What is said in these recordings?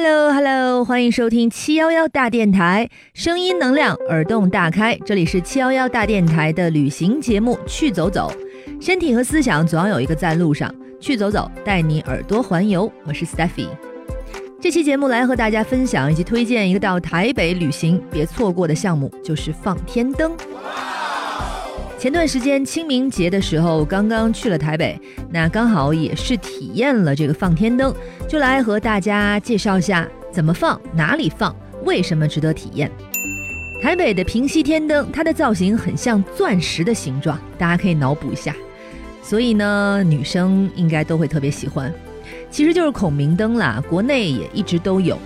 Hello，Hello，欢迎收听七幺幺大电台，声音能量，耳洞大开。这里是七幺幺大电台的旅行节目，去走走，身体和思想总要有一个在路上。去走走，带你耳朵环游。我是 Stephy。这期节目来和大家分享以及推荐一个到台北旅行别错过的项目，就是放天灯。前段时间清明节的时候，刚刚去了台北，那刚好也是体验了这个放天灯，就来和大家介绍一下怎么放、哪里放、为什么值得体验。台北的平溪天灯，它的造型很像钻石的形状，大家可以脑补一下，所以呢，女生应该都会特别喜欢。其实就是孔明灯啦，国内也一直都有，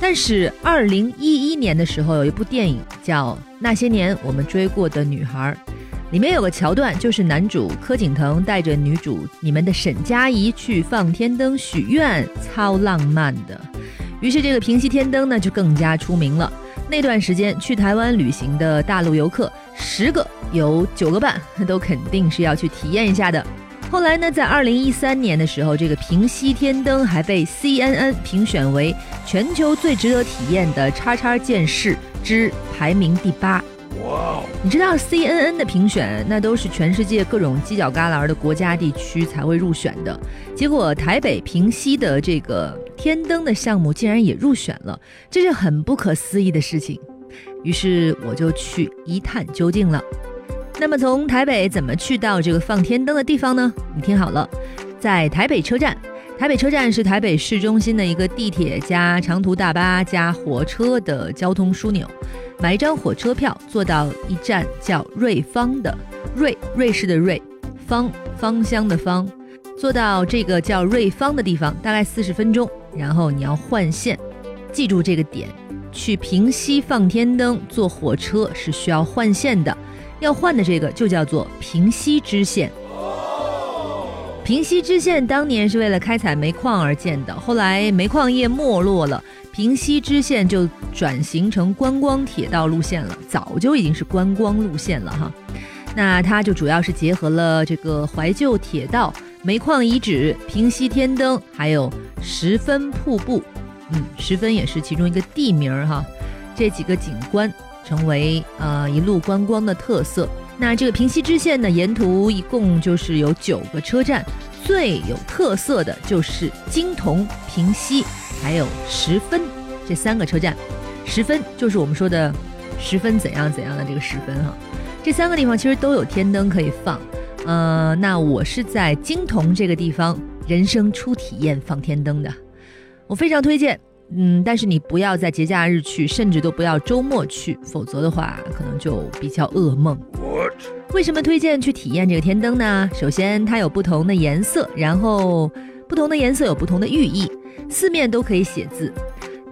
但是二零一一年的时候，有一部电影叫《那些年我们追过的女孩》。里面有个桥段，就是男主柯景腾带着女主你们的沈佳宜去放天灯许愿，超浪漫的。于是这个平息天灯呢就更加出名了。那段时间去台湾旅行的大陆游客，十个有九个半都肯定是要去体验一下的。后来呢，在二零一三年的时候，这个平息天灯还被 CNN 评选为全球最值得体验的叉叉件事之排名第八。哇！你知道 C N N 的评选，那都是全世界各种犄角旮旯的国家地区才会入选的。结果台北平西的这个天灯的项目竟然也入选了，这是很不可思议的事情。于是我就去一探究竟了。那么从台北怎么去到这个放天灯的地方呢？你听好了，在台北车站。台北车站是台北市中心的一个地铁加长途大巴加火车的交通枢纽。买一张火车票，坐到一站叫瑞芳的瑞瑞士的瑞芳芳香的芳，坐到这个叫瑞芳的地方，大概四十分钟。然后你要换线，记住这个点，去平西放天灯，坐火车是需要换线的。要换的这个就叫做平西支线。平西支线当年是为了开采煤矿而建的，后来煤矿业没落了。平西支线就转型成观光铁道路线了，早就已经是观光路线了哈。那它就主要是结合了这个怀旧铁道、煤矿遗址、平西天灯，还有十分瀑布。嗯，十分也是其中一个地名哈。这几个景观成为呃一路观光的特色。那这个平西支线呢，沿途一共就是有九个车站，最有特色的就是金铜平西。还有十分这三个车站，十分就是我们说的十分怎样怎样的这个十分哈，这三个地方其实都有天灯可以放，呃，那我是在金铜这个地方人生初体验放天灯的，我非常推荐，嗯，但是你不要在节假日去，甚至都不要周末去，否则的话可能就比较噩梦。为什么推荐去体验这个天灯呢？首先它有不同的颜色，然后不同的颜色有不同的寓意。四面都可以写字。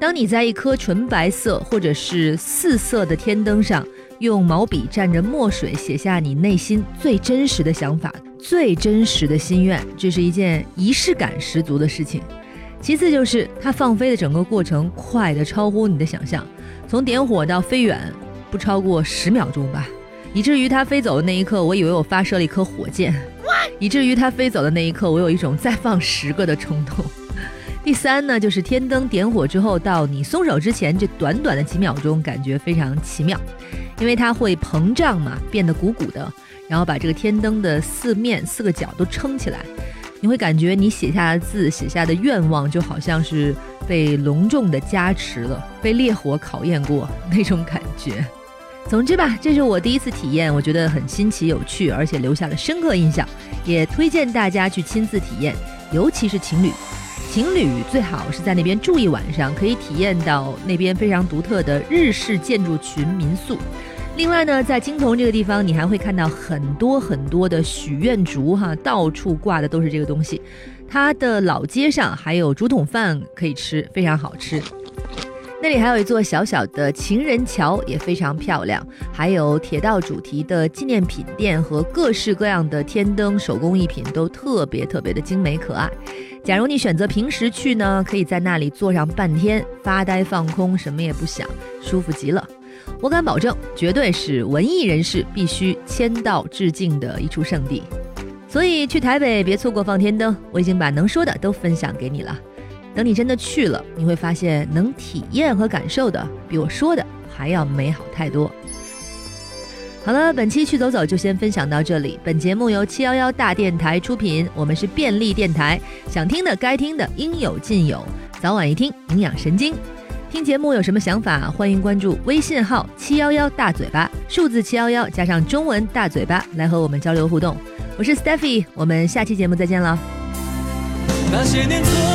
当你在一颗纯白色或者是四色的天灯上，用毛笔蘸着墨水写下你内心最真实的想法、最真实的心愿，这是一件仪式感十足的事情。其次就是它放飞的整个过程快的超乎你的想象，从点火到飞远不超过十秒钟吧，以至于它飞走的那一刻，我以为我发射了一颗火箭，以至于它飞走的那一刻，我有一种再放十个的冲动。第三呢，就是天灯点火之后到你松手之前这短短的几秒钟，感觉非常奇妙，因为它会膨胀嘛，变得鼓鼓的，然后把这个天灯的四面四个角都撑起来，你会感觉你写下的字、写下的愿望，就好像是被隆重的加持了，被烈火考验过那种感觉。总之吧，这是我第一次体验，我觉得很新奇有趣，而且留下了深刻印象，也推荐大家去亲自体验，尤其是情侣。情侣最好是在那边住一晚上，可以体验到那边非常独特的日式建筑群民宿。另外呢，在金铜这个地方，你还会看到很多很多的许愿竹，哈，到处挂的都是这个东西。它的老街上还有竹筒饭可以吃，非常好吃。那里还有一座小小的情人桥，也非常漂亮。还有铁道主题的纪念品店和各式各样的天灯手工艺品，都特别特别的精美可爱。假如你选择平时去呢，可以在那里坐上半天，发呆放空，什么也不想，舒服极了。我敢保证，绝对是文艺人士必须签到致敬的一处圣地。所以去台北别错过放天灯，我已经把能说的都分享给你了。等你真的去了，你会发现能体验和感受的比我说的还要美好太多。好了，本期去走走就先分享到这里。本节目由七幺幺大电台出品，我们是便利电台，想听的该听的应有尽有，早晚一听营养神经。听节目有什么想法？欢迎关注微信号七幺幺大嘴巴，数字七幺幺加上中文大嘴巴来和我们交流互动。我是 Steffi，我们下期节目再见了。那些年错